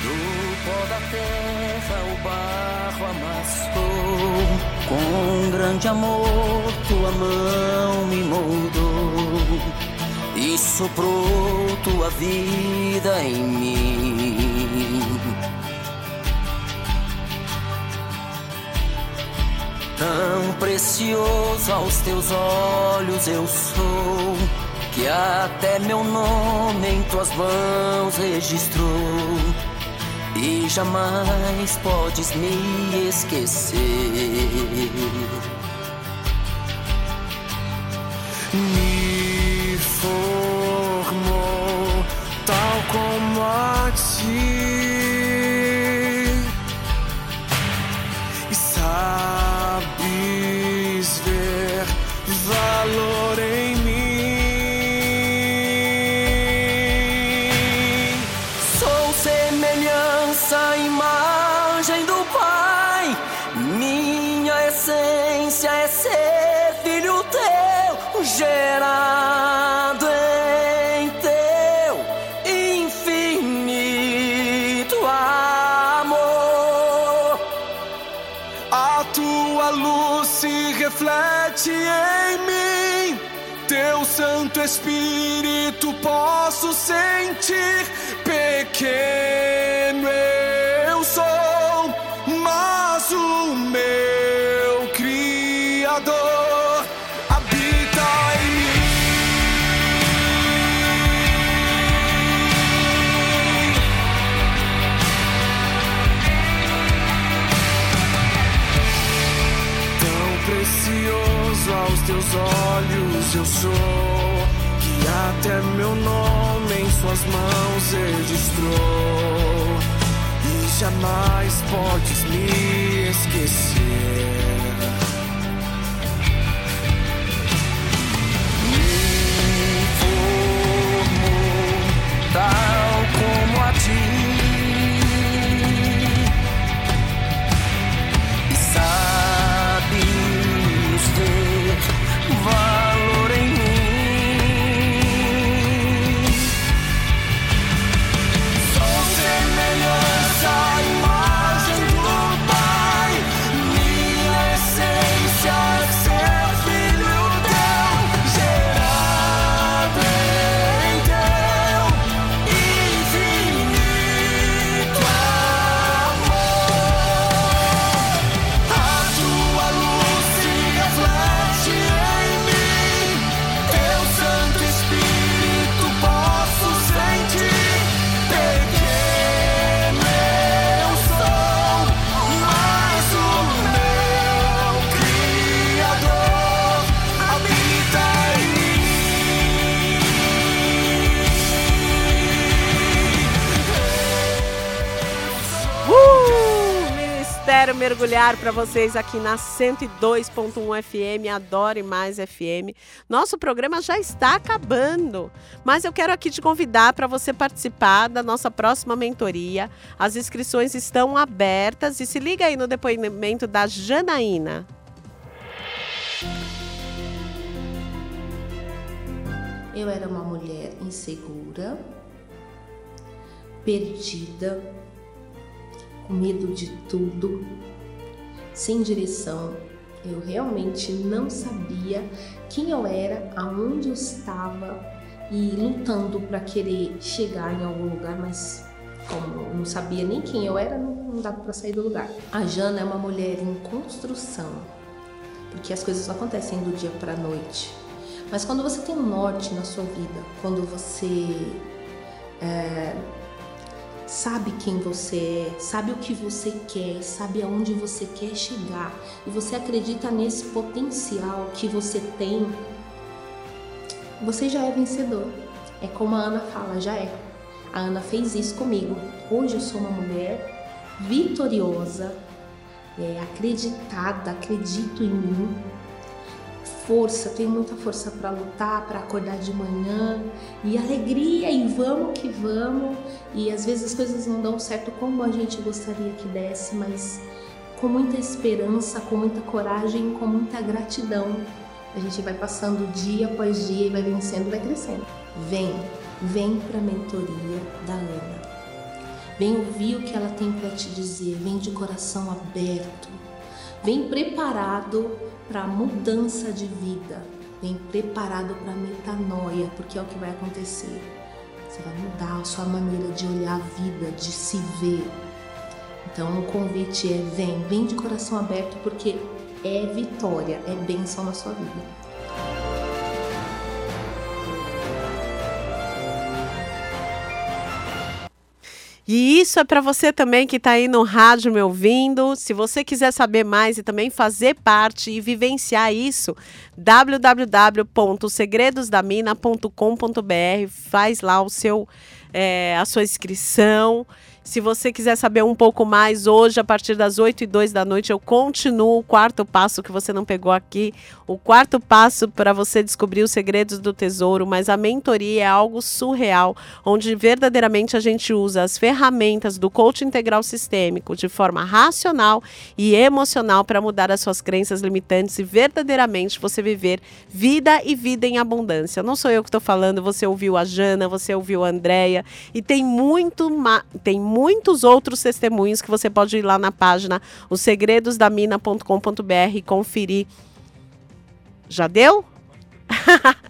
Do pó da terra o barro amassou, com grande amor tua mão me moldou soprou tua vida em mim. Tão precioso aos teus olhos eu sou, que até meu nome em tuas mãos registrou. E jamais podes me esquecer. posso sentir pequeno eu sou, mas o meu Criador habita em mim. Tão precioso aos teus olhos eu sou até meu nome em suas mãos registrou, e jamais podes me esquecer. Me formou tal Mergulhar para vocês aqui na 102.1 FM, Adore Mais FM. Nosso programa já está acabando, mas eu quero aqui te convidar para você participar da nossa próxima mentoria. As inscrições estão abertas e se liga aí no depoimento da Janaína. Eu era uma mulher insegura, perdida, medo de tudo, sem direção. Eu realmente não sabia quem eu era, aonde eu estava e lutando para querer chegar em algum lugar, mas como não sabia nem quem eu era, não dava para sair do lugar. A Jana é uma mulher em construção, porque as coisas não acontecem do dia para a noite. Mas quando você tem um norte na sua vida, quando você é, sabe quem você é, sabe o que você quer, sabe aonde você quer chegar e você acredita nesse potencial que você tem, você já é vencedor. É como a Ana fala, já é. A Ana fez isso comigo. Hoje eu sou uma mulher vitoriosa, é, acreditada, acredito em mim, força, tenho muita força para lutar, para acordar de manhã e alegria e vamos que vamos. E às vezes as coisas não dão certo como a gente gostaria que desse, mas com muita esperança, com muita coragem, com muita gratidão, a gente vai passando dia após dia e vai vencendo, vai crescendo. Vem, vem para a mentoria da Ana. Vem ouvir o que ela tem para te dizer, vem de coração aberto. Vem preparado para mudança de vida. Vem preparado para metanoia, porque é o que vai acontecer. Você vai mudar a sua maneira de olhar a vida, de se ver. Então o convite é vem, vem de coração aberto, porque é vitória, é bênção na sua vida. E isso é para você também que está aí no rádio me ouvindo. Se você quiser saber mais e também fazer parte e vivenciar isso, www.segredosdamina.com.br faz lá o seu é, a sua inscrição. Se você quiser saber um pouco mais, hoje, a partir das 8 e 2 da noite, eu continuo o quarto passo que você não pegou aqui. O quarto passo para você descobrir os segredos do tesouro, mas a mentoria é algo surreal, onde verdadeiramente a gente usa as ferramentas do coaching integral sistêmico de forma racional e emocional para mudar as suas crenças limitantes e verdadeiramente você viver vida e vida em abundância. Não sou eu que estou falando, você ouviu a Jana, você ouviu a Andrea e tem muito tem muitos outros testemunhos que você pode ir lá na página osegredosdamina.com.br e conferir. Já deu?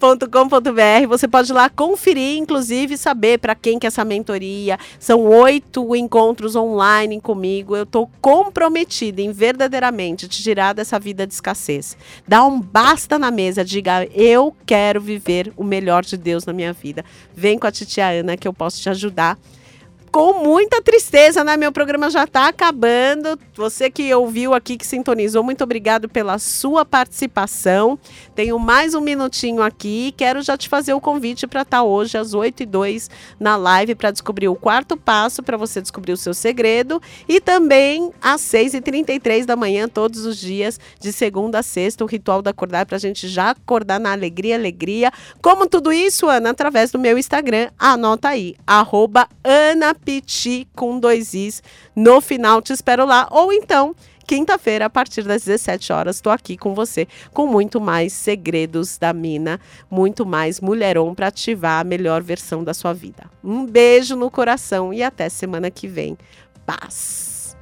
.com.br, você pode lá conferir, inclusive saber para quem que é essa mentoria. São oito encontros online comigo. Eu estou comprometida em verdadeiramente te tirar dessa vida de escassez. Dá um basta na mesa, diga eu quero viver o melhor de Deus na minha vida. Vem com a titia Ana que eu posso te ajudar com muita tristeza, né? Meu programa já está acabando. Você que ouviu aqui, que sintonizou, muito obrigado pela sua participação. Tenho mais um minutinho aqui. Quero já te fazer o convite para estar hoje às 8 e 2 na live para descobrir o quarto passo para você descobrir o seu segredo. E também às 6 e 33 da manhã, todos os dias, de segunda a sexta, o ritual da acordar para a gente já acordar na alegria, alegria. Como tudo isso, Ana, através do meu Instagram. Anota aí, arroba Anapiti com dois Is. No final te espero lá. Ou então, quinta-feira, a partir das 17 horas, estou aqui com você com muito mais segredos da mina, muito mais mulheron para ativar a melhor versão da sua vida. Um beijo no coração e até semana que vem. Paz.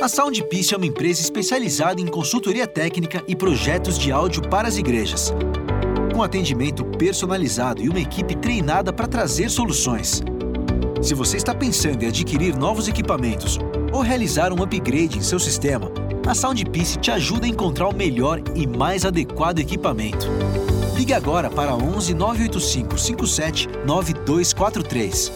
A Soundpiece é uma empresa especializada em consultoria técnica e projetos de áudio para as igrejas. Com atendimento personalizado e uma equipe treinada para trazer soluções. Se você está pensando em adquirir novos equipamentos ou realizar um upgrade em seu sistema, a Soundpiece te ajuda a encontrar o melhor e mais adequado equipamento. Ligue agora para 11 985 57 9243.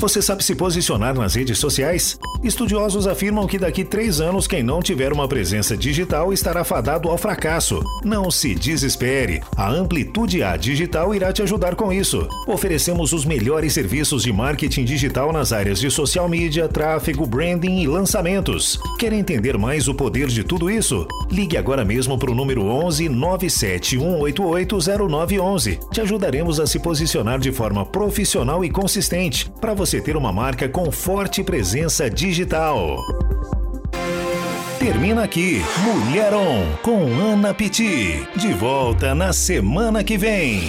Você sabe se posicionar nas redes sociais? Estudiosos afirmam que daqui três anos quem não tiver uma presença digital estará fadado ao fracasso. Não se desespere. A Amplitude A Digital irá te ajudar com isso. Oferecemos os melhores serviços de marketing digital nas áreas de social media, tráfego, branding e lançamentos. Quer entender mais o poder de tudo isso? Ligue agora mesmo para o número 11 97188 0911. Te ajudaremos a se posicionar de forma profissional e consistente para você ter uma marca com forte presença digital. Termina aqui Mulheron com Ana Piti. De volta na semana que vem.